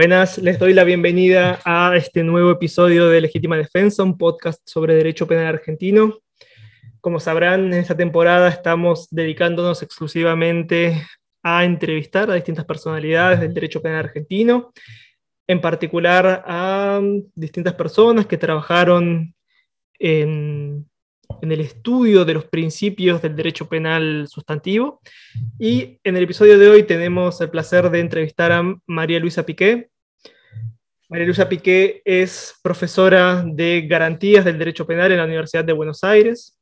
Buenas, les doy la bienvenida a este nuevo episodio de Legítima Defensa, un podcast sobre derecho penal argentino. Como sabrán, en esta temporada estamos dedicándonos exclusivamente a entrevistar a distintas personalidades del derecho penal argentino, en particular a distintas personas que trabajaron en, en el estudio de los principios del derecho penal sustantivo. Y en el episodio de hoy tenemos el placer de entrevistar a María Luisa Piqué. María Luisa Piqué es profesora de garantías del derecho penal en la Universidad de Buenos Aires.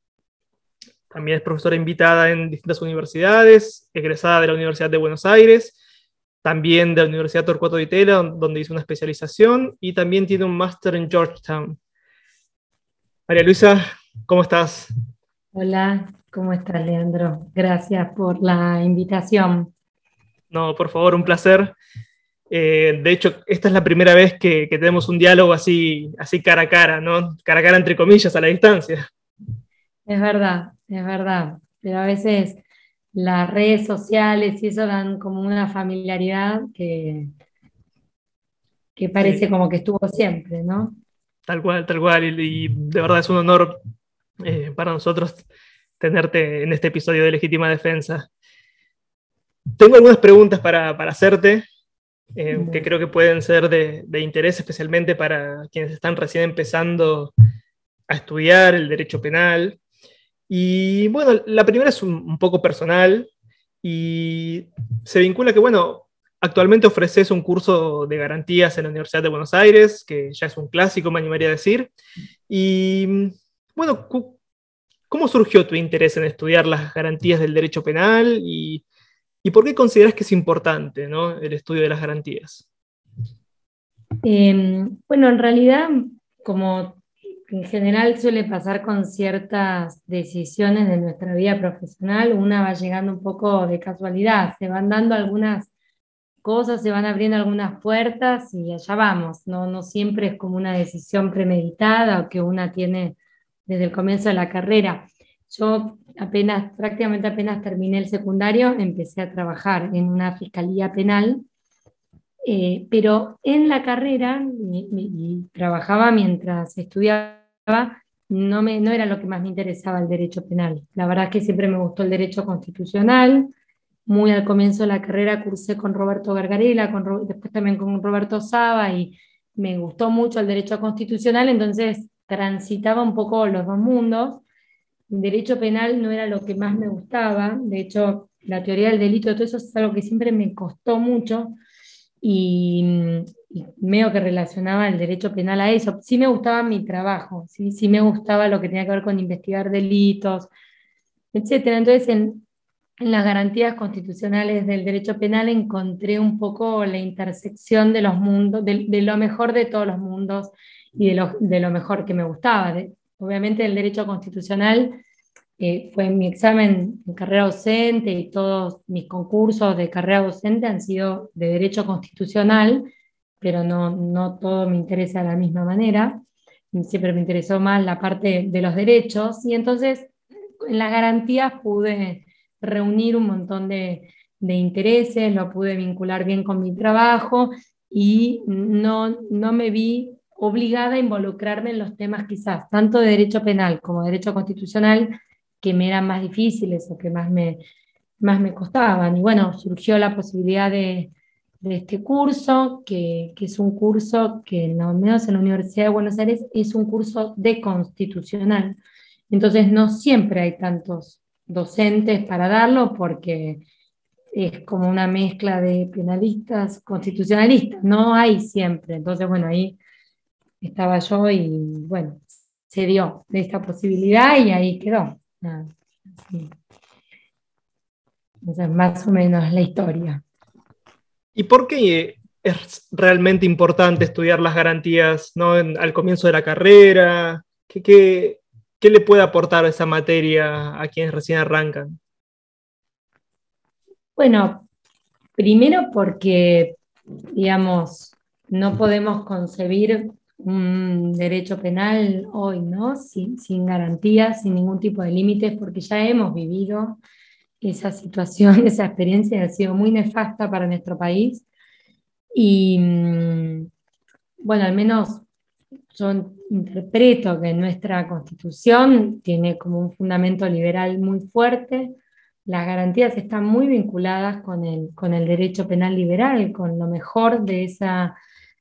También es profesora invitada en distintas universidades, egresada de la Universidad de Buenos Aires, también de la Universidad Torcuato de Itela, donde hizo una especialización, y también tiene un máster en Georgetown. María Luisa, ¿cómo estás? Hola, ¿cómo estás, Leandro? Gracias por la invitación. No, por favor, un placer. Eh, de hecho, esta es la primera vez que, tenemos un diálogo así, así cara a cara, ¿no? Cara a cara entre comillas, a la distancia. Es verdad, es verdad. Pero a veces las redes sociales y eso dan como una familiaridad que, que parece como que estuvo siempre, ¿no? Tal cual, tal cual. Y, de verdad es un honor eh, para nosotros tenerte en este episodio de Legítima Defensa. Tengo algunas preguntas para, para hacerte, eh, que creo que pueden ser de, de, interés, especialmente para quienes están recién empezando a estudiar el derecho penal. Y bueno, la primera es un, un poco personal y se vincula que, bueno, Actualmente ofreces un curso de garantías en la Universidad de Buenos Aires, que ya es un clásico, me animaría a decir. Y bueno, ¿cómo surgió tu interés en estudiar las garantías del derecho penal y, por qué consideras que es importante el estudio de las garantías? Em, bueno, en realidad, como en general suele pasar con ciertas decisiones de nuestra vida profesional, una va llegando un poco de casualidad, se van dando algunas cosas, se van abriendo algunas puertas y allá vamos. No, no siempre es como una decisión premeditada o que una tiene desde el comienzo de la carrera. Yo apenas, prácticamente apenas terminé el secundario, empecé a trabajar en una fiscalía penal, eh, pero en la carrera, y, trabajaba mientras estudiaba, no, me, no era lo que más me interesaba el derecho penal. La verdad es que siempre me gustó el derecho constitucional, muy al comienzo de la carrera cursé con Roberto Gargarela, con, después también con Roberto Saba y me gustó mucho el derecho constitucional, entonces transitaba un poco los dos mundos. El derecho penal no era lo que más me gustaba, de hecho la teoría del delito, todo eso es algo que siempre me costó mucho y, y medio que relacionaba el derecho penal a eso. Sí me gustaba mi trabajo, sí, sí me gustaba lo que tenía que ver con investigar delitos, etcétera. Entonces, en, en las garantías constitucionales del derecho penal encontré un poco la intersección de los mundos, de, lo mejor de todos los mundos y de lo, de lo mejor que me gustaba. obviamente el derecho constitucional eh, fue mi examen en carrera docente y todos mis concursos de carrera docente han sido de derecho constitucional, pero no, no todo me interesa de la misma manera. Siempre me interesó más la parte de los derechos y entonces en las garantías pude reunir un montón de, intereses, lo pude vincular bien con mi trabajo y no, no me vi obligada a involucrarme en los temas quizás tanto de derecho penal como de derecho constitucional que me eran más difíciles o que más me, más me costaban. Y bueno, surgió la posibilidad de, este curso, que, es un curso que, no menos en la Universidad de Buenos Aires, es un curso de constitucional. Entonces, no siempre hay tantos docentes para darlo porque es como una mezcla de penalistas, constitucionalistas, no hay siempre. Entonces, bueno, ahí estaba yo y bueno, se dio de esta posibilidad y ahí quedó. Esa es más o menos la historia. ¿Y por qué es realmente importante estudiar las garantías ¿no? al comienzo de la carrera? ¿Qué, qué, ¿Qué le puede aportar esa materia a quienes recién arrancan? Bueno, primero porque, digamos, no podemos concebir un derecho penal hoy, ¿no? Sin, sin garantías, sin ningún tipo de límites, porque ya hemos vivido esa situación, esa experiencia ha sido muy nefasta para nuestro país. Y mm, bueno, al menos yo interpreto que nuestra constitución tiene como un fundamento liberal muy fuerte, las garantías están muy vinculadas con el, con el derecho penal liberal, con lo mejor de esa,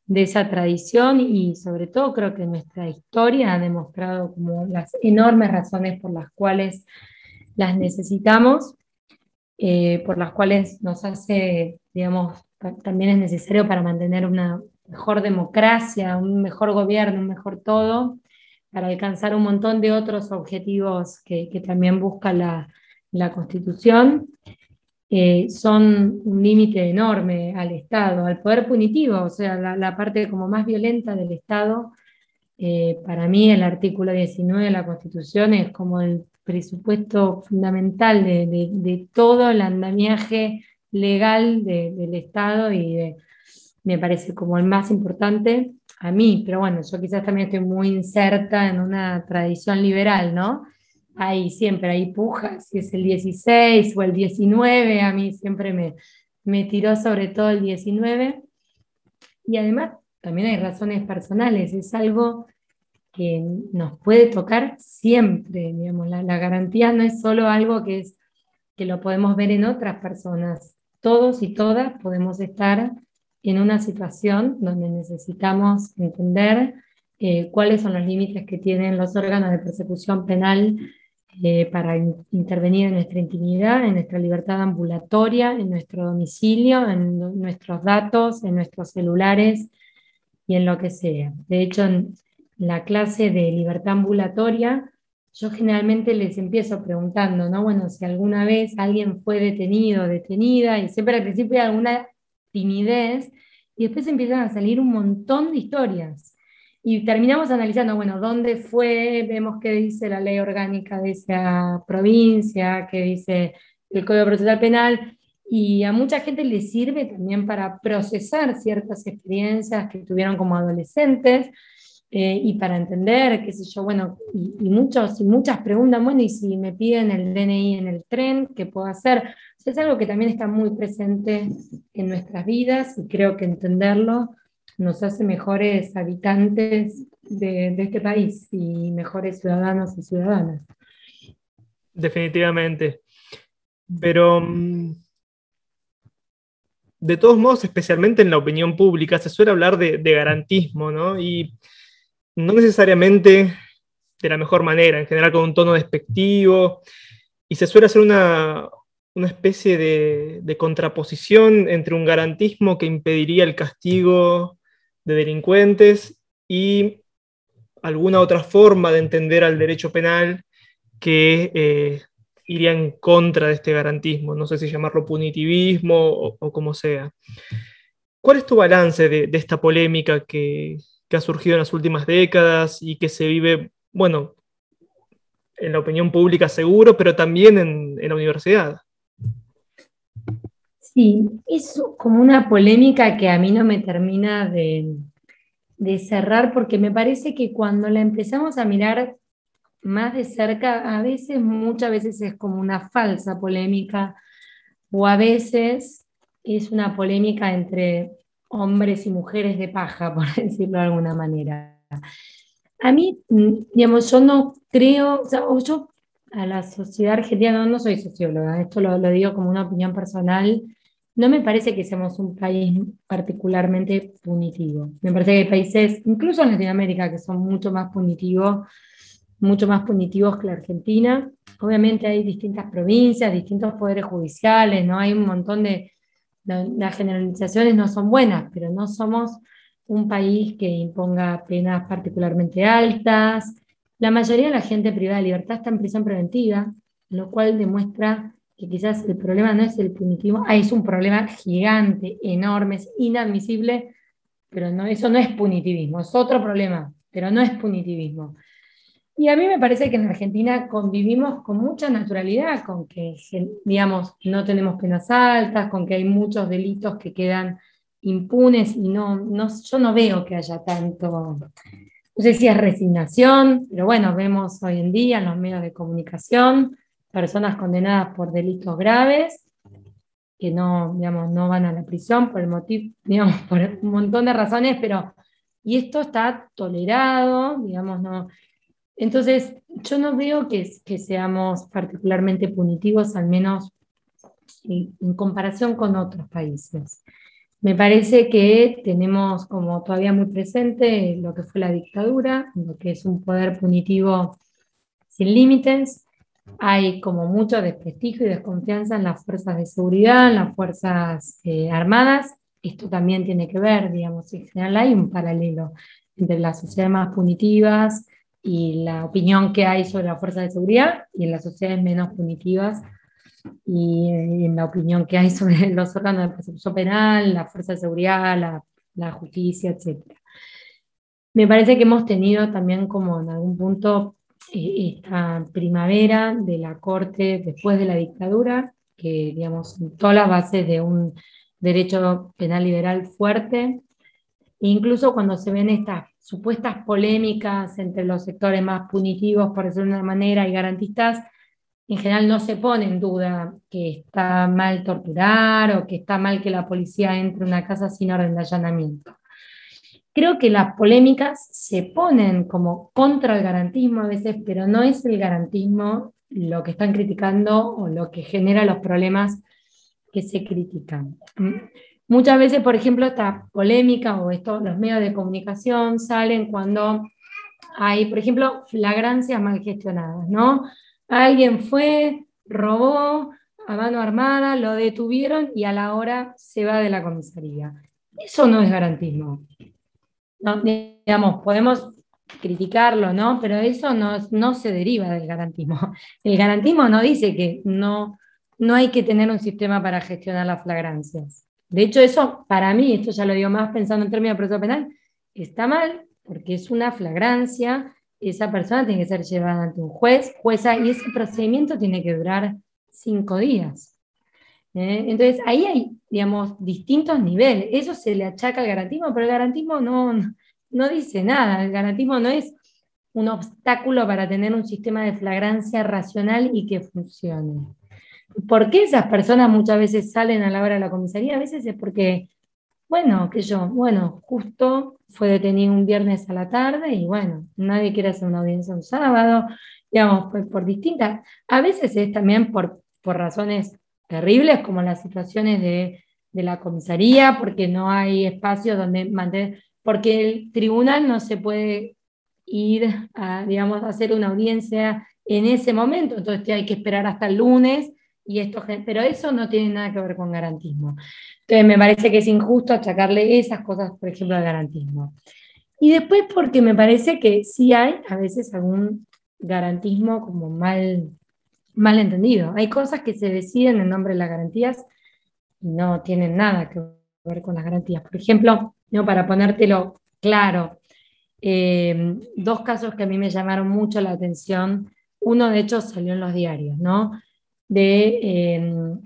de esa tradición y sobre todo creo que nuestra historia ha demostrado como las enormes razones por las cuales las necesitamos, eh, por las cuales nos hace, digamos, también es necesario para mantener una mejor democracia, un mejor gobierno, un mejor todo, para alcanzar un montón de otros objetivos que, que también busca la, la Constitución, son un límite enorme al Estado, al poder punitivo, o sea, la, parte como más violenta del Estado. Eh, para mí el artículo 19 de la Constitución es como el presupuesto fundamental de, todo el andamiaje legal del Estado y me parece como el más importante a mí, pero bueno, yo quizás también estoy muy inserta en una tradición liberal, ¿no? Hay siempre hay pujas, si es el 16 o el 19, a mí siempre me, me tiró sobre todo el 19. Y además también hay razones personales, es algo que nos puede tocar siempre, digamos, la, garantía no es solo algo que, es, que lo podemos ver en otras personas, todos y todas podemos estar en una situación donde necesitamos entender eh, cuáles son los límites que tienen los órganos de persecución penal eh, para intervenir en nuestra intimidad, en nuestra libertad ambulatoria, en nuestro domicilio, en nuestros datos, en nuestros celulares y en lo que sea. De hecho, en la clase de libertad ambulatoria, yo generalmente les empiezo preguntando, ¿no? Bueno, si alguna vez alguien fue detenido, detenida, y siempre al principio hay alguna timidez, y después empiezan a salir un montón de historias y terminamos analizando, bueno, dónde fue, vemos qué dice la ley orgánica de esa provincia, qué dice el Código Procesal Penal, y a mucha gente le sirve también para procesar ciertas experiencias que tuvieron como adolescentes eh, y para entender, qué sé yo, bueno, y, muchos y muchas preguntan, bueno, y si me piden el DNI en el tren, ¿qué puedo hacer? es algo que también está muy presente en nuestras vidas y creo que entenderlo nos hace mejores habitantes de, este país y mejores ciudadanos y ciudadanas. Definitivamente. Pero mm, de todos modos, especialmente en la opinión pública, se suele hablar de, garantismo, ¿no? Y no necesariamente de la mejor manera, en general con un tono despectivo, y se suele hacer una, especie de, de, contraposición entre un garantismo que impediría el castigo de delincuentes y alguna otra forma de entender al derecho penal que eh, iría en contra de este garantismo, no sé si llamarlo punitivismo o, como sea. ¿Cuál es tu balance de, esta polémica que, ha surgido en las últimas décadas y que se vive, bueno, en la opinión pública seguro, pero también en la universidad? Sí, es como una polémica que a mí no me termina de, cerrar porque me parece que cuando la empezamos a mirar más de cerca, a veces, muchas veces es como una falsa polémica o a veces es una polémica entre hombres y mujeres de paja, por decirlo de alguna manera. A mí, digamos, yo no creo, o sea, yo a la sociedad argentina, no, soy socióloga, esto lo, digo como una opinión personal, no me parece que seamos un país particularmente punitivo. Me parece que hay países, incluso en Latinoamérica, que son mucho más punitivos, mucho más punitivos que la Argentina. Obviamente hay distintas provincias, distintos poderes judiciales, ¿no? Hay un montón de... Las generalizaciones no son buenas, pero no somos un país que imponga penas particularmente altas. La mayoría de la gente privada de libertad está en prisión preventiva, lo cual demuestra que quizás el problema no es el punitivo, ah, es un problema gigante, enorme, es inadmisible, pero no, eso no es punitivismo, es otro problema, pero no es punitivismo. Y a mí me parece que en Argentina convivimos con mucha naturalidad, con que, digamos, no tenemos penas altas, con que hay muchos delitos que quedan impunes y no, no, yo no veo que haya tanto, no sé si es resignación, pero bueno, vemos hoy en día en los medios de comunicación personas condenadas por delitos graves que no, digamos, no van a la prisión por el motivo, digamos, por un montón de razones, pero, y esto está tolerado, digamos, no. Entonces, yo no veo que, que seamos particularmente punitivos, al menos en comparación con otros países. Me parece que tenemos como todavía muy presente lo que fue la dictadura, lo que es un poder punitivo sin límites. Hay como mucho desprestigio y desconfianza en las fuerzas de seguridad, en las fuerzas eh, armadas. Esto también tiene que ver, digamos, en general hay un paralelo entre las sociedades más punitivas y la opinión que hay sobre las fuerzas de seguridad y en las sociedades menos punitivas y en la opinión que hay sobre los órganos de persecución penal, la fuerza de seguridad, la, la justicia, etc. Me parece que hemos tenido también como en algún punto eh, esta primavera de la Corte después de la dictadura, que digamos, todas las bases de un derecho penal liberal fuerte, incluso cuando se ven estas supuestas polémicas entre los sectores más punitivos, por decirlo de una manera, y garantistas, en general no se pone en duda que está mal torturar o que está mal que la policía entre a una casa sin orden de allanamiento. Creo que las polémicas se ponen como contra el garantismo a veces, pero no es el garantismo lo que están criticando o lo que genera los problemas que se critican. Muchas veces, por ejemplo, esta polémica o estos, los medios de comunicación salen cuando hay, por ejemplo, flagrancias mal gestionadas, ¿no? Alguien fue, robó a mano armada, lo detuvieron y a la hora se va de la comisaría. Eso no es garantismo. No, digamos, podemos criticarlo, ¿no? Pero eso no, no se deriva del garantismo. El garantismo no dice que no, no hay que tener un sistema para gestionar las flagrancias. De hecho, eso, para mí, esto ya lo digo más pensando en términos de proceso penal, está mal, porque es una flagrancia esa persona tiene que ser llevada ante un juez, jueza, y ese procedimiento tiene que durar cinco días. ¿eh? Entonces, ahí hay, digamos, distintos niveles. Eso se le achaca al garantismo, pero el garantismo no, no dice nada. El garantismo no es un obstáculo para tener un sistema de flagrancia racional y que funcione. ¿Por qué esas personas muchas veces salen a la hora de la comisaría? A veces es porque, bueno, que yo, bueno, justo fue detenido un viernes a la tarde y bueno, nadie quiere hacer una audiencia un sábado, digamos, pues por distintas, a veces es también por, por razones terribles como las situaciones de, de la comisaría, porque no hay espacio donde mantener, porque el tribunal no se puede ir a, digamos, a hacer una audiencia en ese momento, entonces hay que esperar hasta el lunes y esto, pero eso no tiene nada que ver con garantismo. Entonces me parece que es injusto achacarle esas cosas, por ejemplo, al garantismo. Y después porque me parece que sí hay a veces algún garantismo como mal, mal entendido. Hay cosas que se deciden en nombre de las garantías y no tienen nada que ver con las garantías. Por ejemplo, ¿no? para ponértelo claro, eh, dos casos que a mí me llamaron mucho la atención. Uno, de hecho, salió en los diarios, ¿no? de em,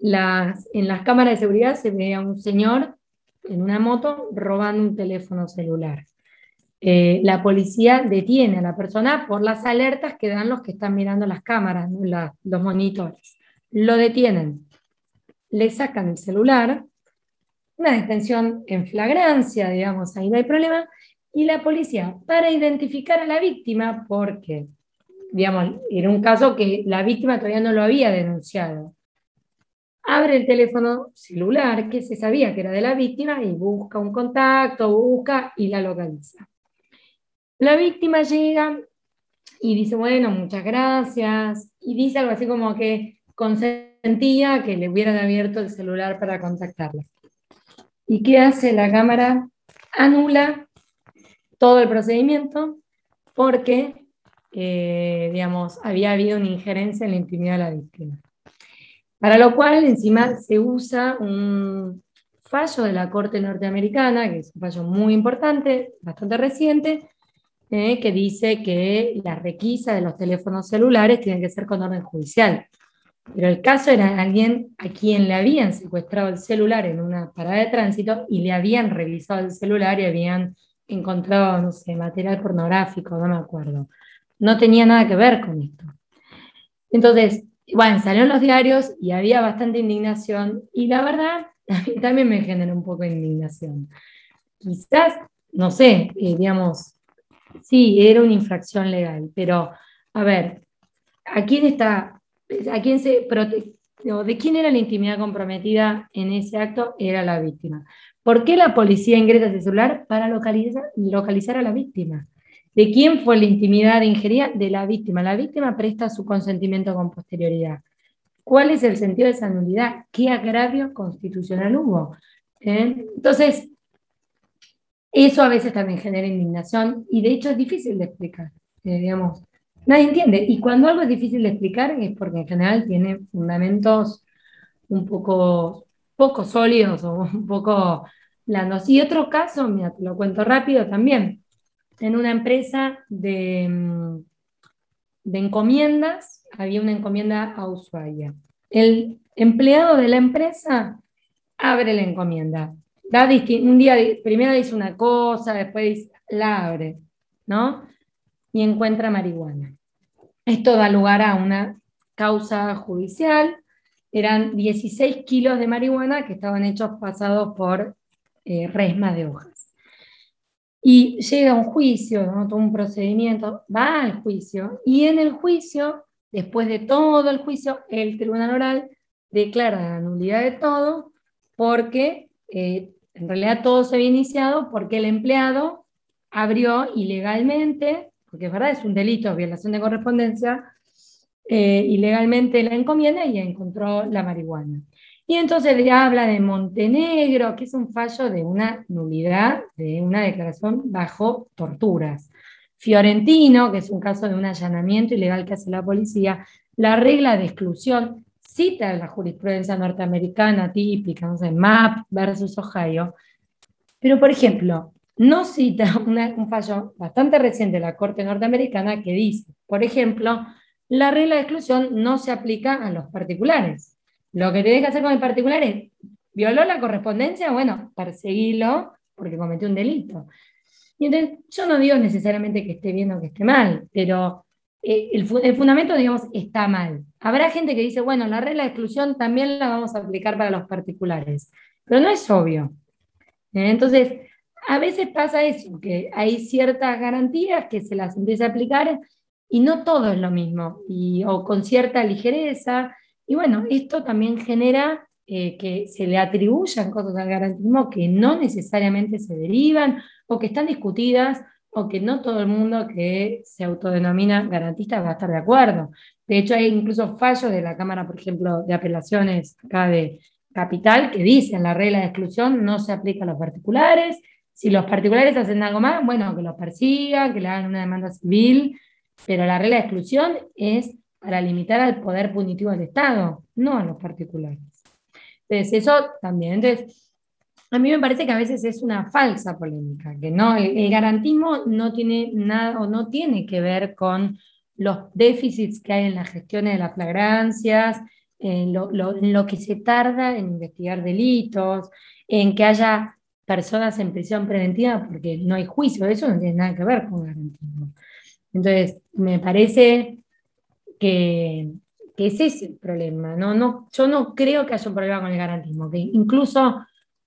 las, en las cámaras de seguridad se ve a un señor en una moto robando un teléfono celular. Eh, la policía detiene a la persona por las alertas que dan los que están mirando las cámaras, los monitores. Lo detienen, le sacan el celular, una detención en flagrancia, digamos, ahí no hay problema, y la policía, para identificar a la víctima, porque digamos, era un caso que la víctima todavía no lo había denunciado. Abre el teléfono celular, que se sabía que era de la víctima, y busca un contacto, busca y la localiza. La víctima llega y dice, bueno, muchas gracias, y dice algo así como que consentía que le hubieran abierto el celular para contactarla. ¿Y qué hace la cámara? Anula todo el procedimiento porque eh, digamos, había habido una injerencia en la intimidad de la víctima. Para lo cual, encima, se usa un fallo de la Corte Norteamericana, que es un fallo muy importante, bastante reciente, eh, que dice que la requisa de los teléfonos celulares tiene que ser con orden judicial. Pero el caso era alguien a quien le habían secuestrado el celular en una parada de tránsito y le habían revisado el celular y habían encontrado, no sé, material pornográfico, no me acuerdo no tenía nada que ver con esto. Entonces, bueno, salieron los diarios y había bastante indignación y la verdad, también me generó un poco de indignación. Quizás, no sé, eh, digamos, sí, era una infracción legal, pero a ver, ¿a quién está, a quién se de quién era la intimidad comprometida en ese acto? Era la víctima. ¿Por qué la policía ingresa ese celular? Para localizar, localizar a la víctima. ¿De quién fue la intimidad ingerida? De la víctima. La víctima presta su consentimiento con posterioridad. ¿Cuál es el sentido de esa nulidad? ¿Qué agravio constitucional hubo? ¿Eh? Entonces, eso a veces también genera indignación y de hecho es difícil de explicar. Eh, digamos, nadie entiende. Y cuando algo es difícil de explicar es porque en general tiene fundamentos un poco, poco sólidos o un poco blandos. Y otro caso, mira, te lo cuento rápido también en una empresa de, mm, de encomiendas, había una encomienda a Ushuaia. El empleado de la empresa abre la encomienda. Da un día, primero dice una cosa, después la abre, ¿no? Y encuentra marihuana. Esto da lugar a una causa judicial. Eran 16 kilos de marihuana que estaban hechos pasados por eh, resmas de hojas. Y llega un juicio, todo un procedimiento, va al juicio, y en el juicio, después de todo el juicio, el tribunal oral declara la nulidad de todo, porque eh, en realidad todo se había iniciado porque el empleado abrió ilegalmente, porque es verdad, es un delito, violación de correspondencia, eh, ilegalmente la encomienda y encontró la marihuana. Y entonces le habla de Montenegro, que es un fallo de una nulidad, de una declaración bajo torturas. Fiorentino, que es un caso de un allanamiento ilegal que hace la policía, la regla de exclusión cita la jurisprudencia norteamericana típica, no sé, MAP versus Ohio, pero por ejemplo, no cita un fallo bastante reciente de la Corte norteamericana que dice, por ejemplo, la regla de exclusión no se aplica a los particulares. Lo que tienes que hacer con el particular es, violó la correspondencia, bueno, perseguilo porque cometió un delito. Entonces, yo no digo necesariamente que esté bien o que esté mal, pero eh, el, fundamento, digamos, está mal. Habrá gente que dice, bueno, la regla de exclusión también la vamos a aplicar para los particulares, pero no es obvio. ¿Eh? Entonces, a veces pasa eso, que hay ciertas garantías que se las empieza a aplicar y no todo es lo mismo, y, o con cierta ligereza, y bueno, esto también genera eh, que se le atribuyan cosas al garantismo que no necesariamente se derivan o que están discutidas o que no todo el mundo que se autodenomina garantista va a estar de acuerdo. De hecho, hay incluso fallos de la Cámara, por ejemplo, de apelaciones acá de Capital que dicen la regla de exclusión no se aplica a los particulares. Si los particulares hacen algo más, bueno, que los persigan, que le hagan una demanda civil, pero la regla de exclusión es para limitar al poder punitivo del Estado, no a los particulares. Entonces, eso también. A mí me parece que a veces es una falsa polémica, que no, el, garantismo no tiene nada o no tiene que ver con los déficits que hay en las gestiones de las flagrancias, en lo, en lo que se tarda en investigar delitos, en que haya personas en prisión preventiva porque no hay juicio, eso no tiene nada que ver con garantismo. Entonces, me parece que, ese es el problema. ¿no? No, yo no creo que haya un problema con el garantismo, que incluso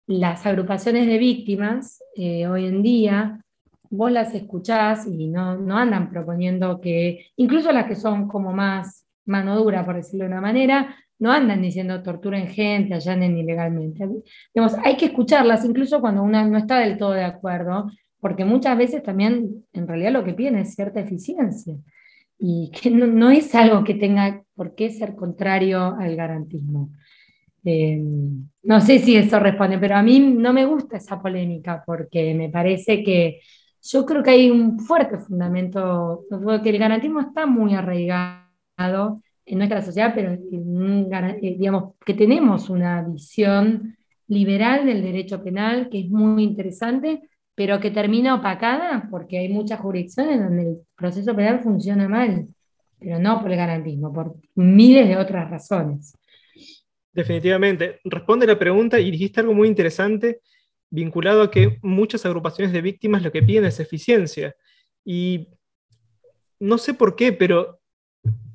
las agrupaciones de víctimas eh, hoy en día, vos las escuchás y no, no, andan proponiendo que, incluso las que son como más mano dura, por decirlo de una manera, no andan diciendo torturen gente, allanen ilegalmente. Digamos, hay que escucharlas, incluso cuando una no está del todo de acuerdo, porque muchas veces también en realidad lo que piden es cierta eficiencia y que no, es algo que tenga por qué ser contrario al garantismo. Eh, no sé si eso responde, pero a mí no me gusta esa polémica porque me parece que yo creo que hay un fuerte fundamento, que el garantismo está muy arraigado en nuestra sociedad, pero eh, digamos que tenemos una visión liberal del derecho penal que es muy interesante, pero que termina opacada porque hay muchas jurisdicciones donde el proceso penal funciona mal, pero no por el garantismo, por miles de otras razones. Definitivamente. Responde la pregunta y dijiste algo muy interesante vinculado a que muchas agrupaciones de víctimas lo que piden es eficiencia. Y no sé por qué, pero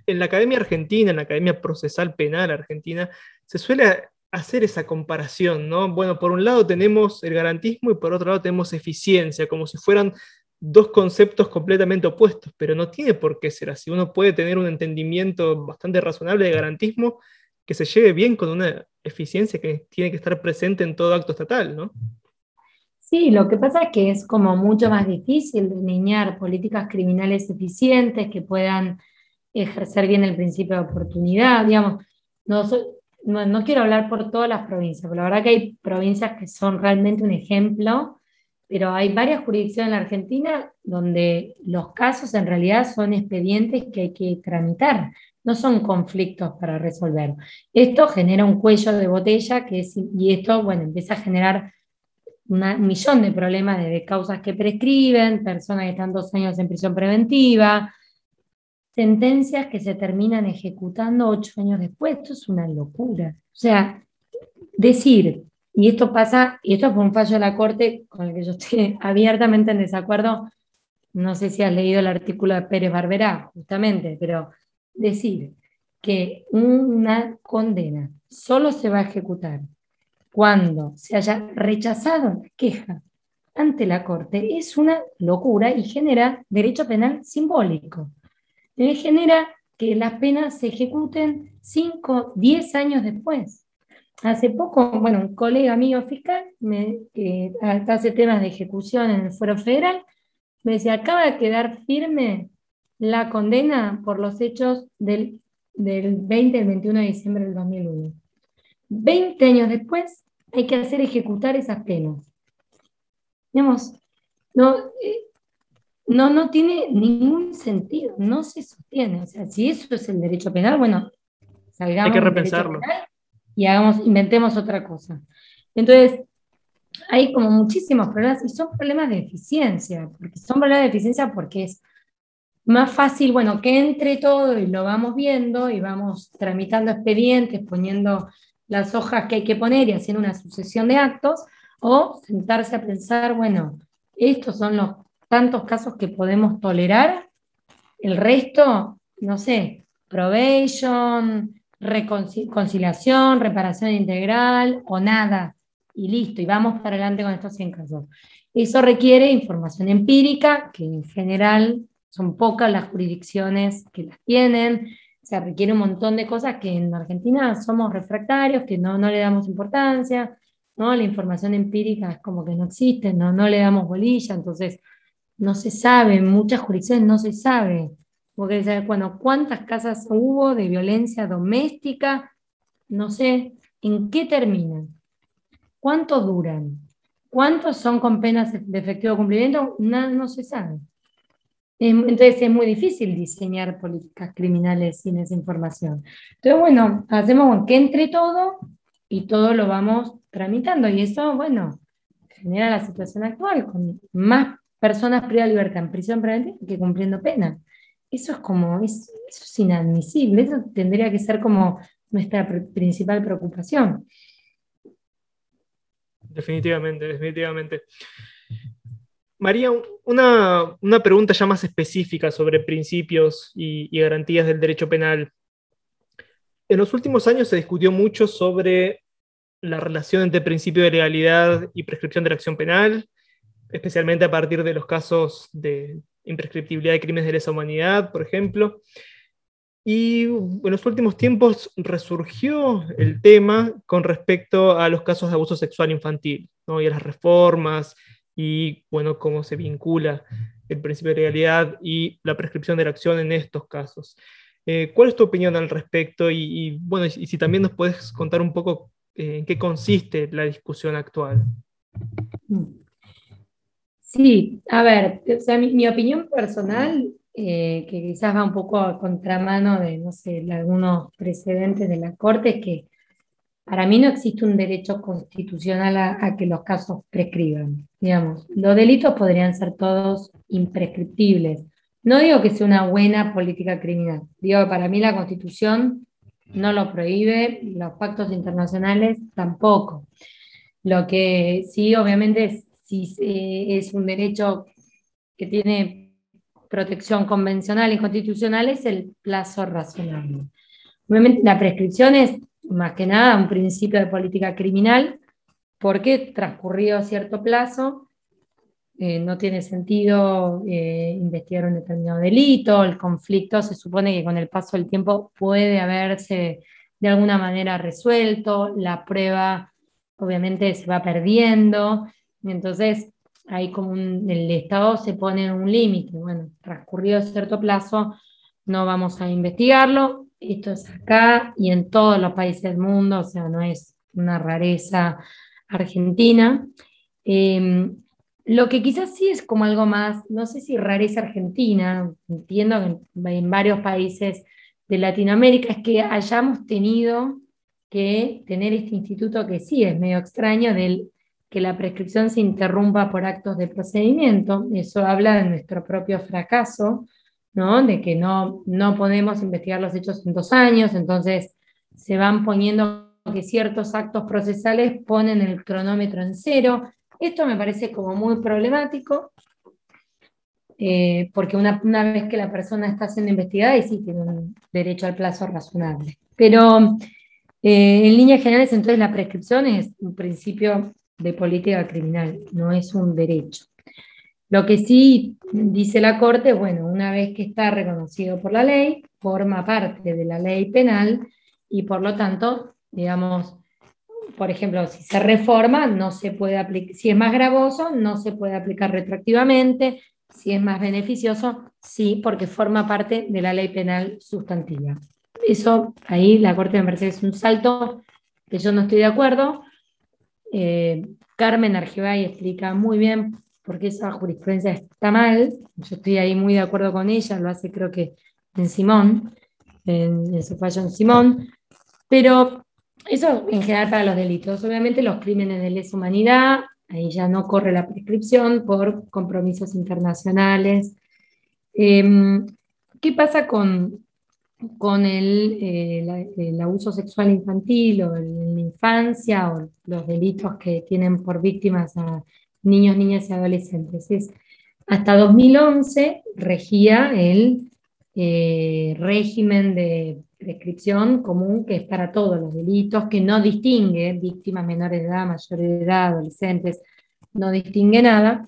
en la Academia Argentina, en la Academia Procesal Penal Argentina, se suele hacer esa comparación, ¿no? Bueno, por un lado tenemos el garantismo y por otro lado tenemos eficiencia, como si fueran dos conceptos completamente opuestos, pero no tiene por qué ser así. Uno puede tener un entendimiento bastante razonable de garantismo que se lleve bien con una eficiencia que tiene que estar presente en todo acto estatal, ¿no? Sí, lo que pasa es que es como mucho más difícil delinear políticas criminales eficientes que puedan ejercer bien el principio de oportunidad, digamos. No, no, quiero hablar por todas las provincias, pero la verdad que hay provincias que son realmente un ejemplo, pero hay varias jurisdicciones en la Argentina donde los casos en realidad son expedientes que hay que tramitar, no son conflictos para resolver. Esto genera un cuello de botella que es, y esto, bueno, empieza a generar un millón de problemas de causas que prescriben, personas que están dos años en prisión preventiva, sentencias que se terminan ejecutando ocho años después. Esto es una locura. O sea, decir, y esto pasa, y esto fue un fallo de la Corte con el que yo estoy abiertamente en desacuerdo, no sé si has leído el artículo de Pérez Barberá, justamente, pero decir que una condena solo se va a ejecutar cuando se haya rechazado la queja ante la Corte es una locura y genera derecho penal simbólico genera que las penas se ejecuten 5, 10 años después. Hace poco, bueno, un colega mío fiscal me, que hace temas de ejecución en el Fuero Federal me decía, acaba de quedar firme la condena por los hechos del, del 20 al 21 de diciembre del 2001. 20 años después hay que hacer ejecutar esas penas. Digamos, no, eh, no, no tiene ningún sentido, no se sostiene. O sea, si eso es el derecho penal, bueno, salgamos Hay que repensarlo. Y hagamos, inventemos otra cosa. Entonces, hay como muchísimos problemas y son problemas de eficiencia, porque son problemas de eficiencia porque es más fácil, bueno, que entre todo y lo vamos viendo y vamos tramitando expedientes, poniendo las hojas que hay que poner y haciendo una sucesión de actos, o sentarse a pensar, bueno, estos son los tantos casos que podemos tolerar, el resto, no sé, probation, reconciliación, reparación integral o nada, y listo, y vamos para adelante con estos 100 casos. Eso requiere información empírica, que en general son pocas las jurisdicciones que las tienen, o sea, requiere un montón de cosas que en Argentina somos refractarios, que no, no le damos importancia, ¿no? La información empírica es como que no existe, no, no le damos bolilla, entonces no se sabe, muchas jurisdicciones no se sabe. Porque, ¿cuántas casas hubo de violencia doméstica? No sé, ¿en qué terminan? ¿Cuánto duran? ¿Cuántos son con penas de efectivo cumplimiento? No, no se sabe. Entonces es muy difícil diseñar políticas criminales sin esa información. Entonces, bueno, hacemos que entre todo y todo lo vamos tramitando. Y eso, bueno, genera la situación actual, con más personas privadas de libertad en prisión preventiva que cumpliendo pena. Eso es como, es, eso es inadmisible, eso tendría que ser como nuestra principal preocupación. Definitivamente, definitivamente. María, una, pregunta ya más específica sobre principios y, y, garantías del derecho penal. En los últimos años se discutió mucho sobre la relación entre principio de legalidad y prescripción de la acción penal, especialmente a partir de los casos de imprescriptibilidad de crímenes de lesa humanidad, por ejemplo. Y en los últimos tiempos resurgió el tema con respecto a los casos de abuso sexual infantil, ¿no? y a las reformas, y bueno, cómo se vincula el principio de legalidad y la prescripción de la acción en estos casos. Eh, ¿Cuál es tu opinión al respecto? Y, bueno, y, si también nos puedes contar un poco eh, en qué consiste la discusión actual. Sí, a ver, o sea, mi, opinión personal, eh, que quizás va un poco a contramano de, no sé, algunos precedentes de la Corte, es que para mí no existe un derecho constitucional a, que los casos prescriban. Digamos, los delitos podrían ser todos imprescriptibles. No digo que sea una buena política criminal, digo que para mí la Constitución no lo prohíbe, los pactos internacionales tampoco. Lo que sí, obviamente, es si es un derecho que tiene protección convencional y constitucional es el plazo razonable. Obviamente la prescripción es más que nada un principio de política criminal porque transcurrido cierto plazo. Eh, no tiene sentido eh, investigar un determinado delito, el conflicto se supone que con el paso del tiempo puede haberse de alguna manera resuelto, la prueba obviamente se va perdiendo, entonces ahí como el Estado se pone un límite, bueno, transcurrido cierto plazo, no vamos a investigarlo, esto es acá y en todos los países del mundo, o sea, no es una rareza argentina. Em, lo que quizás sí es como algo más, no sé si rareza argentina, entiendo que en varios países de Latinoamérica, es que hayamos tenido que tener este instituto que sí es medio extraño del que la prescripción se interrumpa por actos de procedimiento. Eso habla de nuestro propio fracaso, ¿no? de que no, no podemos investigar los hechos en dos años, entonces se van poniendo que ciertos actos procesales ponen el cronómetro en cero. Esto me parece como muy problemático, eh, porque una, vez que la persona está siendo investigada, y sí tiene un derecho al plazo razonable. Pero eh, en líneas generales, entonces la prescripción es un principio de política criminal, no es un derecho. Lo que sí dice la Corte, bueno, una vez que está reconocido por la ley, forma parte de la ley penal y por lo tanto, digamos, por ejemplo, si se reforma, no se puede aplicar, si es más gravoso, no se puede aplicar retroactivamente, si es más beneficioso, sí, porque forma parte de la ley penal sustantiva. Eso ahí la Corte me parece que es un salto que yo no estoy de acuerdo, eh, Carmen Argibay explica muy bien por qué esa jurisprudencia está mal. Yo estoy ahí muy de acuerdo con ella, lo hace creo que en Simón, en, su fallo en Simón. Pero eso en general para los delitos. Obviamente los crímenes de lesa humanidad, ahí ya no corre la prescripción por compromisos internacionales. Em, ¿Qué pasa con, con el, eh, abuso sexual infantil o la infancia o los delitos que tienen por víctimas a niños, niñas y adolescentes. Es, hasta 2011 regía el eh, régimen de prescripción común que es para todos los delitos, que no distingue víctimas menores de edad, mayores de edad, adolescentes, no distingue nada.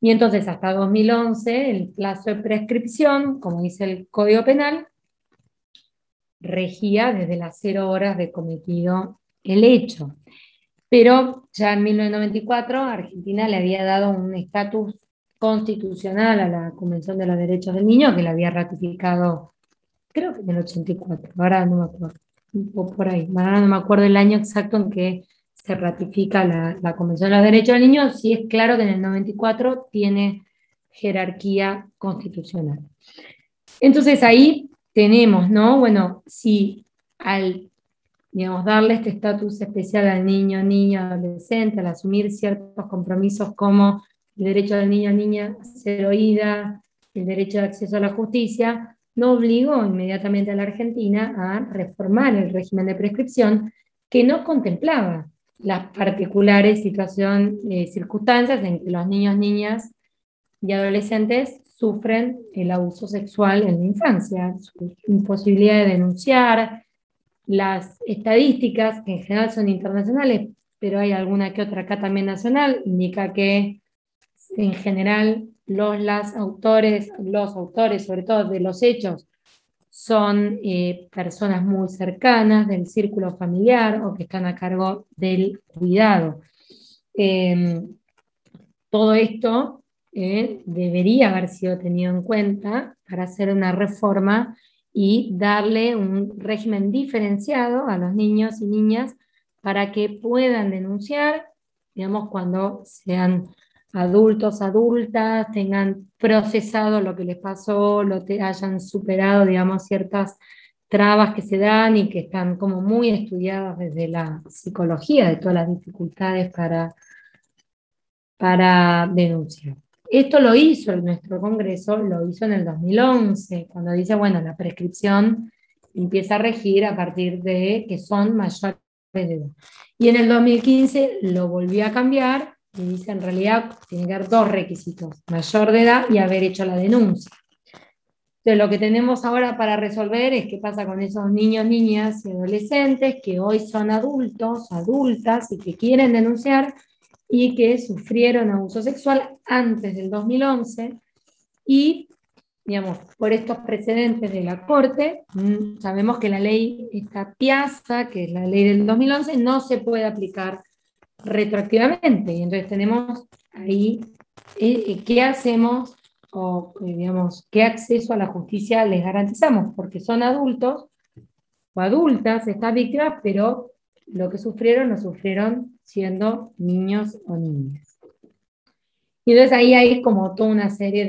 Y entonces hasta 2011 el plazo de prescripción, como dice el Código Penal, regía desde las cero horas de cometido el hecho. Pero ya en 1994 Argentina le había dado un estatus constitucional a la Convención de los Derechos del Niño, que la había ratificado, creo que en el 84, ahora no me acuerdo, por ahí, ahora no me acuerdo el año exacto en que se ratifica la, la Convención de los Derechos del Niño, sí es claro que en el 94 tiene jerarquía constitucional. Entonces ahí tenemos, ¿no? Bueno, si al, digamos, darle este estatus especial al niño, niña, adolescente, al asumir ciertos compromisos como el derecho del niño, niña a ser oída, el derecho de acceso a la justicia, no obligó inmediatamente a la Argentina a reformar el régimen de prescripción que no contemplaba las particulares situaciones, eh, circunstancias en que los niños, niñas y adolescentes sufren el abuso sexual en la infancia, su imposibilidad de denunciar, las estadísticas, que en general son internacionales, pero hay alguna que otra acá también nacional, indica que en general los, autores, los autores sobre todo de los hechos, son eh, personas muy cercanas del círculo familiar o que están a cargo del cuidado. Em, todo esto debería haber sido tenido en cuenta para hacer una reforma y darle un régimen diferenciado a los niños y niñas para que puedan denunciar, digamos, cuando sean adultos, adultas, tengan procesado lo que les pasó, lo te hayan superado, digamos, ciertas trabas que se dan y que están como muy estudiadas desde la psicología de todas las dificultades para, para denunciar. Esto lo hizo nuestro Congreso, lo hizo en el 2011, cuando dice, bueno, la prescripción empieza a regir a partir de que son mayores de edad. Y en el 2015 lo volvió a cambiar y dice, en realidad tiene que haber dos requisitos, mayor de edad y haber hecho la denuncia. Entonces, lo que tenemos ahora para resolver es qué pasa con esos niños, niñas y adolescentes que hoy son adultos, adultas y que quieren denunciar y que sufrieron abuso sexual antes del 2011 y, digamos, por estos precedentes de la Corte, mm, sabemos que la ley, esta piazza, que es la ley del 2011, no se puede aplicar retroactivamente. Y entonces tenemos ahí, eh, eh, ¿qué hacemos? O, eh, digamos, ¿qué acceso a la justicia les garantizamos? Porque son adultos o adultas estas víctimas, pero lo que sufrieron lo sufrieron siendo niños o niñas. Y entonces ahí hay como toda una serie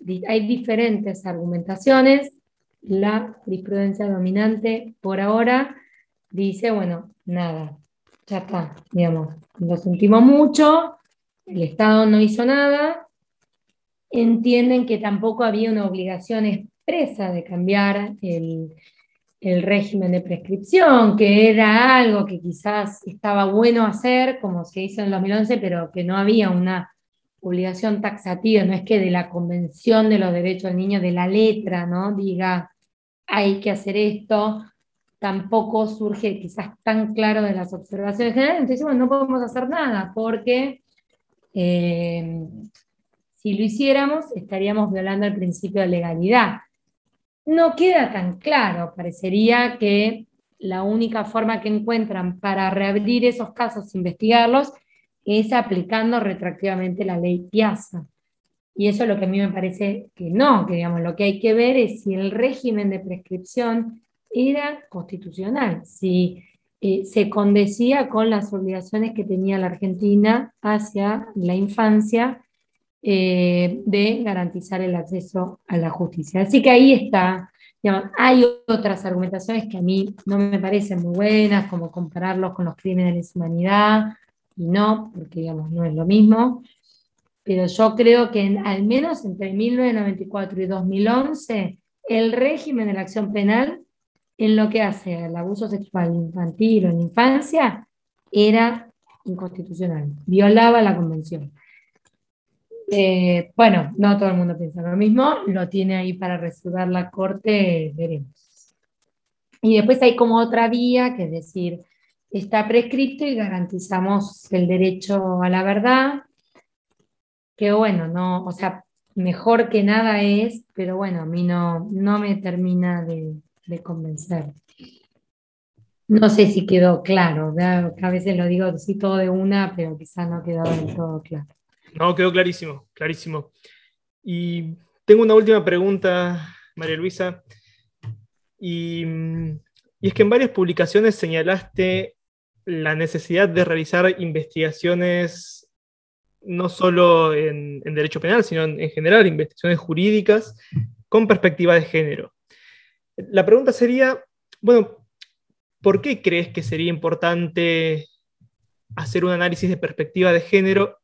de, hay diferentes argumentaciones. La jurisprudencia dominante por ahora dice, bueno, nada, ya está, digamos, lo sentimos mucho, el Estado no hizo nada, entienden que tampoco había una obligación expresa de cambiar el, el régimen de prescripción, que era algo que quizás estaba bueno hacer, como se hizo en el 2011, pero que no había una obligación taxativa, no es que de la Convención de los Derechos del Niño, de la letra, ¿no? Diga, hay que hacer esto, tampoco surge quizás tan claro de las observaciones generales, entonces bueno, no podemos hacer nada, porque eh, si lo hiciéramos estaríamos violando el principio de legalidad no queda tan claro. Parecería que la única forma que encuentran para reabrir esos casos, investigarlos, es aplicando retroactivamente la ley Piazza. Y eso es lo que a mí me parece que no, que digamos, lo que hay que ver es si el régimen de prescripción era constitucional, si eh, se condecía con las obligaciones que tenía la Argentina hacia la infancia eh, de garantizar el acceso a la justicia. Así que ahí está. hay otras argumentaciones que a mí no me parecen muy buenas, como compararlos con los crímenes de humanidad, y no, porque digamos, no es lo mismo. Pero yo creo que al menos entre 1994 y 2011, el régimen de la acción penal en lo que hace al abuso sexual infantil o en infancia era inconstitucional, violaba la convención. Eh, bueno, no todo el mundo piensa lo mismo, lo tiene ahí para resolver la corte, veremos. Y después hay como otra vía, que es decir, está prescrito y garantizamos el derecho a la verdad, que bueno, no, o sea, mejor que nada es, pero bueno, a mí no, no me termina de, convencer. No sé si quedó claro, a veces lo digo así todo de una, pero quizá no quedó del todo claro. No, quedó clarísimo, clarísimo. Y tengo una última pregunta, María Luisa. Y, es que en varias publicaciones señalaste la necesidad de realizar investigaciones no solo en, derecho penal, sino en, en, general, investigaciones jurídicas con perspectiva de género. La pregunta sería, bueno, ¿por qué crees que sería importante hacer un análisis de perspectiva de género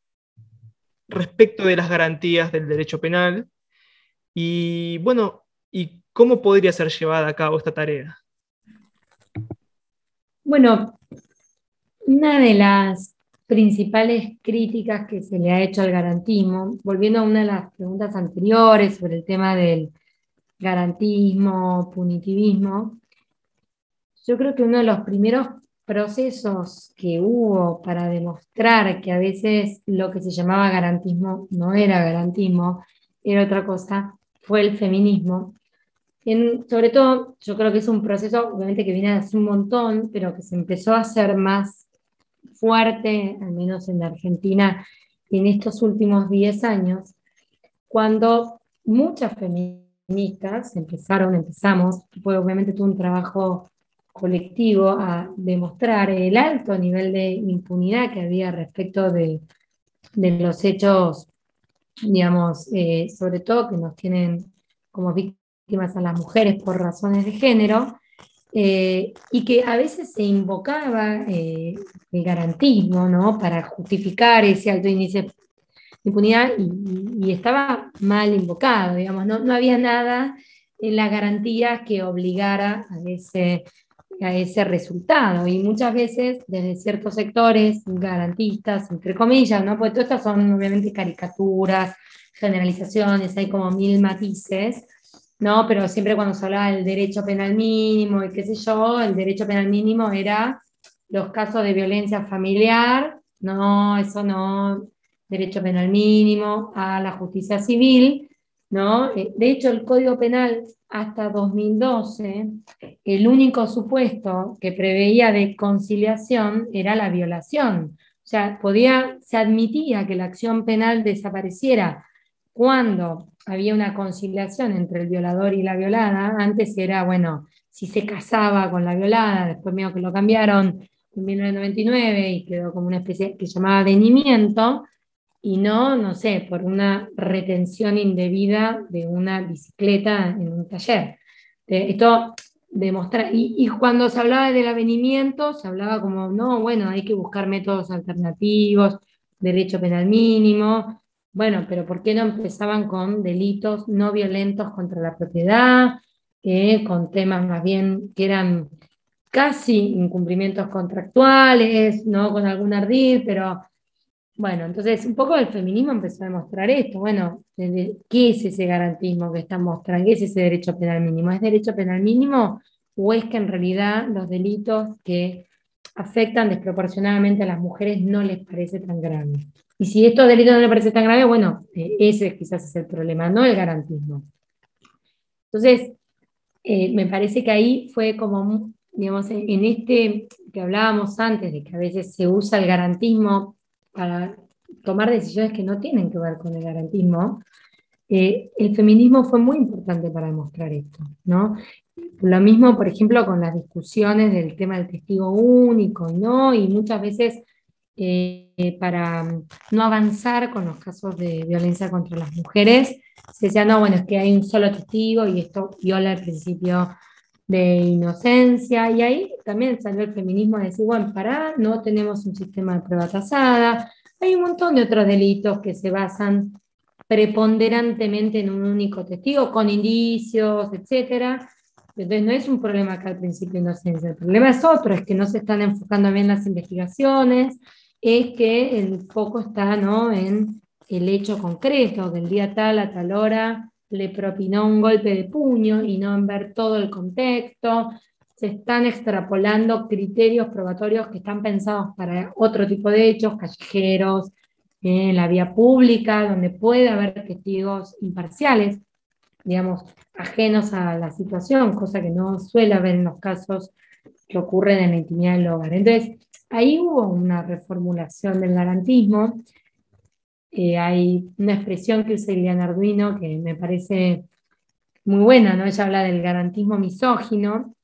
respecto de las garantías del derecho penal y, bueno, ¿y cómo podría ser llevada a cabo esta tarea? Bueno, una de las principales críticas que se le ha hecho al garantismo, volviendo a una de las preguntas anteriores sobre el tema del garantismo, punitivismo, yo creo que uno de los primeros procesos que hubo para demostrar que a veces lo que se llamaba garantismo no era garantismo, era otra cosa, fue el feminismo. sobre todo, yo creo que es un proceso, obviamente que viene hace un montón, pero que se empezó a hacer más fuerte, al menos en la Argentina, en estos últimos 10 años, cuando muchas feministas empezaron, empezamos, pues obviamente tuvo un trabajo colectivo a demostrar el alto nivel de impunidad que había respecto de, los hechos, digamos, eh, sobre todo que nos tienen como víctimas a las mujeres por razones de género, eh, y que a veces se invocaba eh, el garantismo ¿no? para justificar ese alto índice de impunidad y, estaba mal invocado, digamos, no, no había nada en la garantía que obligara a ese ese resultado. Y muchas veces desde ciertos sectores garantistas, entre comillas, ¿no? Porque todas son obviamente caricaturas, generalizaciones, hay como mil matices. ¿no? Pero siempre cuando se hablaba del derecho penal mínimo y qué sé yo, el derecho penal mínimo era los casos de violencia familiar, no, eso no, derecho penal mínimo, a la justicia civil, ¿no? Eh, de hecho, el Código Penal hasta 2012, el único supuesto que preveía de conciliación era la violación. O sea, podía, se admitía que la acción penal desapareciera cuando había una conciliación entre el violador y la violada. Antes era, bueno, si se casaba con la violada, después medio que lo cambiaron en 1999 y quedó como una especie que llamaba venimiento, y no, no sé, por una retención indebida de una bicicleta en un taller. Esto demostrar, y, cuando se hablaba del avenimiento, se hablaba como, no, bueno, hay que buscar métodos alternativos, derecho penal mínimo, bueno, pero ¿por qué no empezaban con delitos no violentos contra la propiedad, eh, con temas más bien que eran casi incumplimientos contractuales, ¿no? Con algún ardid, pero bueno, entonces un poco el feminismo empezó a demostrar esto. Bueno, ¿qué es ese garantismo que están mostrando? ¿Qué es ese derecho penal mínimo? ¿Es derecho penal mínimo o es que en realidad los delitos que afectan desproporcionadamente a las mujeres no les parece tan grave? Y si estos delitos no les parece tan grave, bueno, eh, ese quizás es el problema, no el garantismo. Entonces, eh, me parece que ahí fue como, digamos, en este que hablábamos antes, de que a veces se usa el garantismo para tomar decisiones que no tienen que ver con el garantismo, eh, el feminismo fue muy importante para demostrar esto, ¿no? Lo mismo, por ejemplo, con las discusiones del tema del testigo único, ¿no? Y muchas veces eh, para no avanzar con los casos de violencia contra las mujeres, se decía, no, bueno, es que hay un solo testigo y esto viola el principio de inocencia, y ahí también salió el feminismo de decir, bueno, para, no tenemos un sistema de prueba tasada, hay un montón de otros delitos que se basan preponderantemente en un único testigo, con indicios, etc. Entonces no es un problema acá al principio de inocencia, el problema es otro, es que no se están enfocando bien las investigaciones, es que el foco está ¿no? en el hecho concreto, del día tal a tal hora, le propinó un golpe de puño y no en ver todo el contexto. Se están extrapolando criterios probatorios que están pensados para otro tipo de hechos, callejeros, en la vía pública, donde puede haber testigos imparciales, digamos, ajenos a la situación, cosa que no suele haber en los casos que ocurren en la intimidad del hogar. Entonces, ahí hubo una reformulación del garantismo hay una expresión que usa Iliana Arduino que me parece muy buena, ¿no? Ella habla del garantismo misógino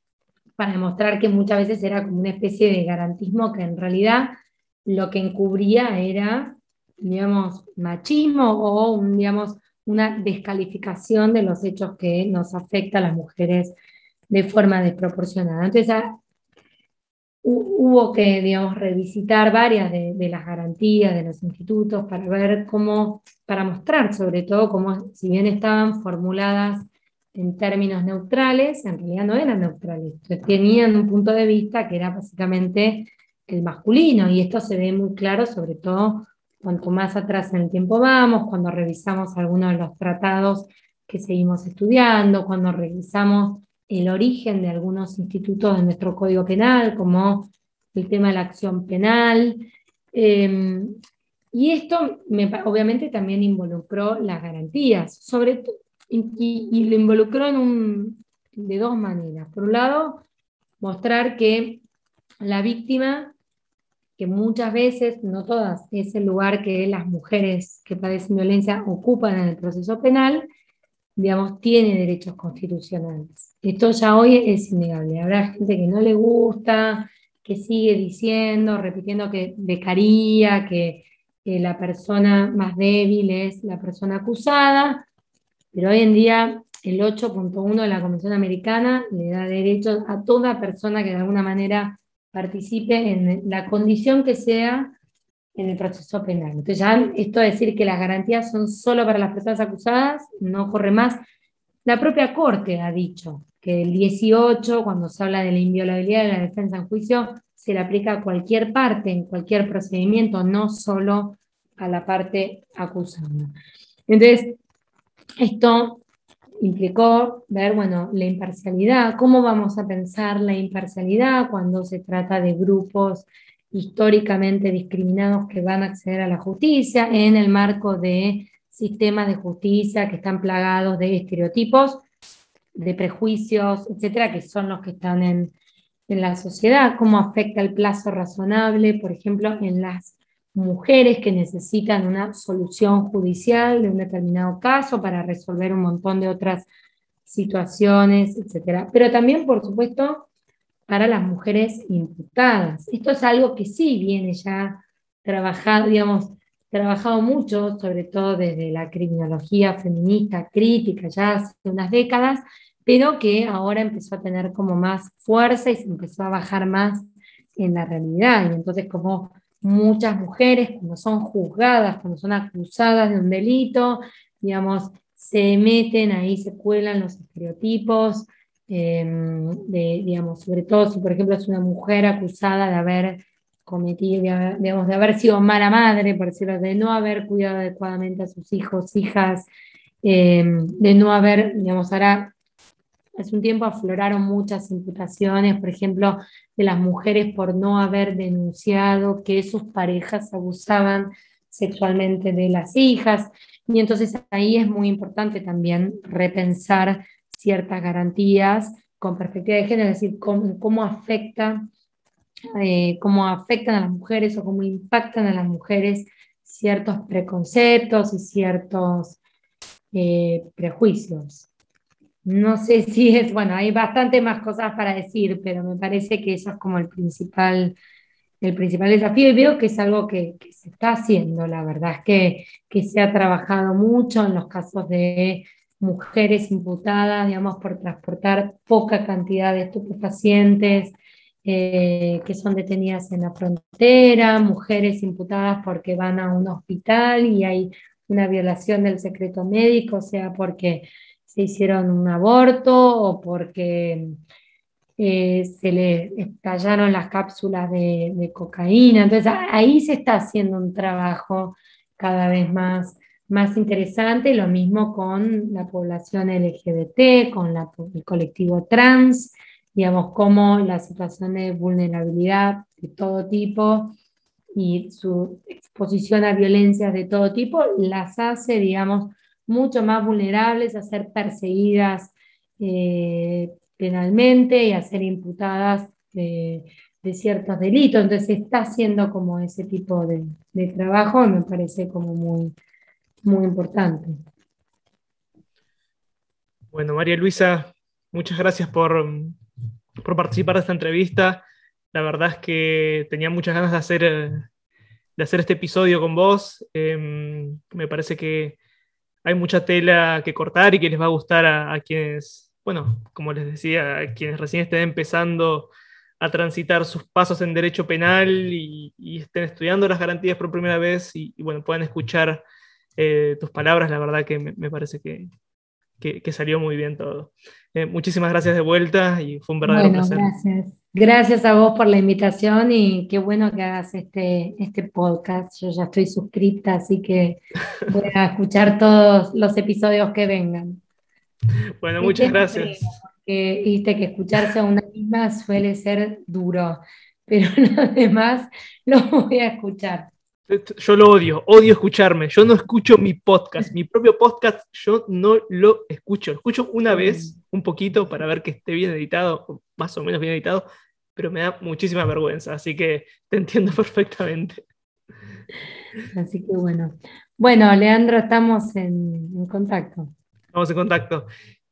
para demostrar que muchas veces era como una especie de garantismo que en realidad lo que encubría era, digamos, machismo o, digamos, una descalificación de los hechos que nos afecta a las mujeres de forma desproporcionada. Entonces, hubo que, digamos, revisitar varias de, las garantías de los institutos para ver cómo, para mostrar sobre todo cómo, si bien estaban formuladas en términos neutrales, en realidad no eran neutrales, tenían un punto de vista que era básicamente el masculino, y esto se ve muy claro, sobre todo cuanto más atrás en el tiempo vamos, cuando revisamos algunos de los tratados que seguimos estudiando, cuando revisamos el origen de algunos institutos de nuestro Código Penal, como el tema de la acción penal. Em, y esto obviamente también involucró las garantías, sobre y, y, lo involucró en un, de dos maneras. Por un lado, mostrar que la víctima, que muchas veces, no todas, es el lugar que las mujeres que padecen violencia ocupan en el proceso penal, digamos, tiene derechos constitucionales. Esto ya hoy es innegable. Habrá gente que no le gusta, que sigue diciendo, repitiendo que becaría, que, la persona más débil es la persona acusada, pero hoy en día el 8.1 de la Convención Americana le da derechos a toda persona que de alguna manera participe en la condición que sea en el proceso penal. Entonces ya esto de decir que las garantías son solo para las personas acusadas no corre más. La propia Corte ha dicho que el 18, cuando se habla de la inviolabilidad de la defensa en juicio, se le aplica a cualquier parte, en cualquier procedimiento, no solo a la parte acusada. Entonces, esto implicó ver, bueno, la imparcialidad, cómo vamos a pensar la imparcialidad cuando se trata de grupos históricamente discriminados que van a acceder a la justicia en el marco de sistemas de justicia que están plagados de estereotipos, de prejuicios, etcétera, que son los que están en, en la sociedad, cómo afecta el plazo razonable, por ejemplo, en las mujeres que necesitan una solución judicial de un determinado caso para resolver un montón de otras situaciones, etc. Pero también, por supuesto, para las mujeres imputadas. Esto es algo que sí viene ya trabajado, digamos, trabajado mucho, sobre todo desde la criminología feminista crítica ya hace unas décadas, pero que ahora empezó a tener como más fuerza y se empezó a bajar más en la realidad. Y entonces como muchas mujeres cuando son juzgadas, cuando son acusadas de un delito, digamos, se meten ahí, se cuelan los estereotipos, em, de, digamos, sobre todo si por ejemplo es una mujer acusada de haber cometido, digamos, de haber sido mala madre, por decirlo, de no haber cuidado adecuadamente a sus hijos, hijas, em, de no haber, digamos, ahora hace un tiempo afloraron muchas imputaciones, por ejemplo, de las mujeres por no haber denunciado que sus parejas abusaban sexualmente de las hijas. Y entonces ahí es muy importante también repensar ciertas garantías con perspectiva de género, es decir, cómo, afecta, eh, cómo afectan a las mujeres o cómo impactan a las mujeres ciertos preconceptos y ciertos eh, prejuicios. No sé si es, bueno, hay bastante más cosas para decir, pero me parece que eso es como el principal, el principal desafío y veo que es algo que, se está haciendo, la verdad es que, que, se ha trabajado mucho en los casos de mujeres imputadas, digamos, por transportar poca cantidad de estupefacientes eh, que son detenidas en la frontera, mujeres imputadas porque van a un hospital y hay una violación del secreto médico, sea, porque se hicieron un aborto o porque eh, se le estallaron las cápsulas de, cocaína. Entonces ahí se está haciendo un trabajo cada vez más, más interesante, lo mismo con la población LGBT, con el colectivo trans, digamos, cómo la situación de vulnerabilidad de todo tipo y su exposición a violencias de todo tipo las hace, digamos, mucho más vulnerables a ser perseguidas eh, penalmente y a ser imputadas de, ciertos delitos. Entonces está haciendo como ese tipo de, trabajo y me parece como muy, muy importante. Bueno, María Luisa, muchas gracias por, por participar de esta entrevista. La verdad es que tenía muchas ganas de hacer, de hacer este episodio con vos. Em, me parece que hay mucha tela que cortar y que les va a gustar a, quienes, bueno, como les decía, a quienes recién estén empezando a transitar sus pasos en derecho penal y, estén estudiando las garantías por primera vez y, bueno, puedan escuchar eh, tus palabras, la verdad que me, parece que, que, salió muy bien todo. Eh, muchísimas gracias de vuelta y fue un verdadero bueno, placer. Gracias. Gracias a vos por la invitación y qué bueno que hagas este, este podcast. Yo ya estoy suscrita, así que voy a escuchar todos los episodios que vengan. Bueno, muchas gracias. Viste que escucharse a una misma suele ser duro, pero lo demás lo voy a escuchar. Yo lo odio, odio escucharme. Yo no escucho mi podcast, mi propio podcast, yo no lo escucho. Lo escucho una vez, mm. un poquito, para ver que esté bien editado, más o menos bien editado, pero me da muchísima vergüenza, así que te entiendo perfectamente. Así que bueno. Bueno, Leandro, estamos en, en contacto. Estamos en contacto.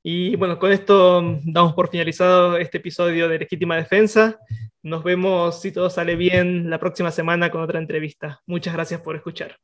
Y bueno, con esto damos por finalizado este episodio de Legítima Defensa. Nos vemos, si todo sale bien, la próxima semana con otra entrevista. Muchas gracias por escuchar.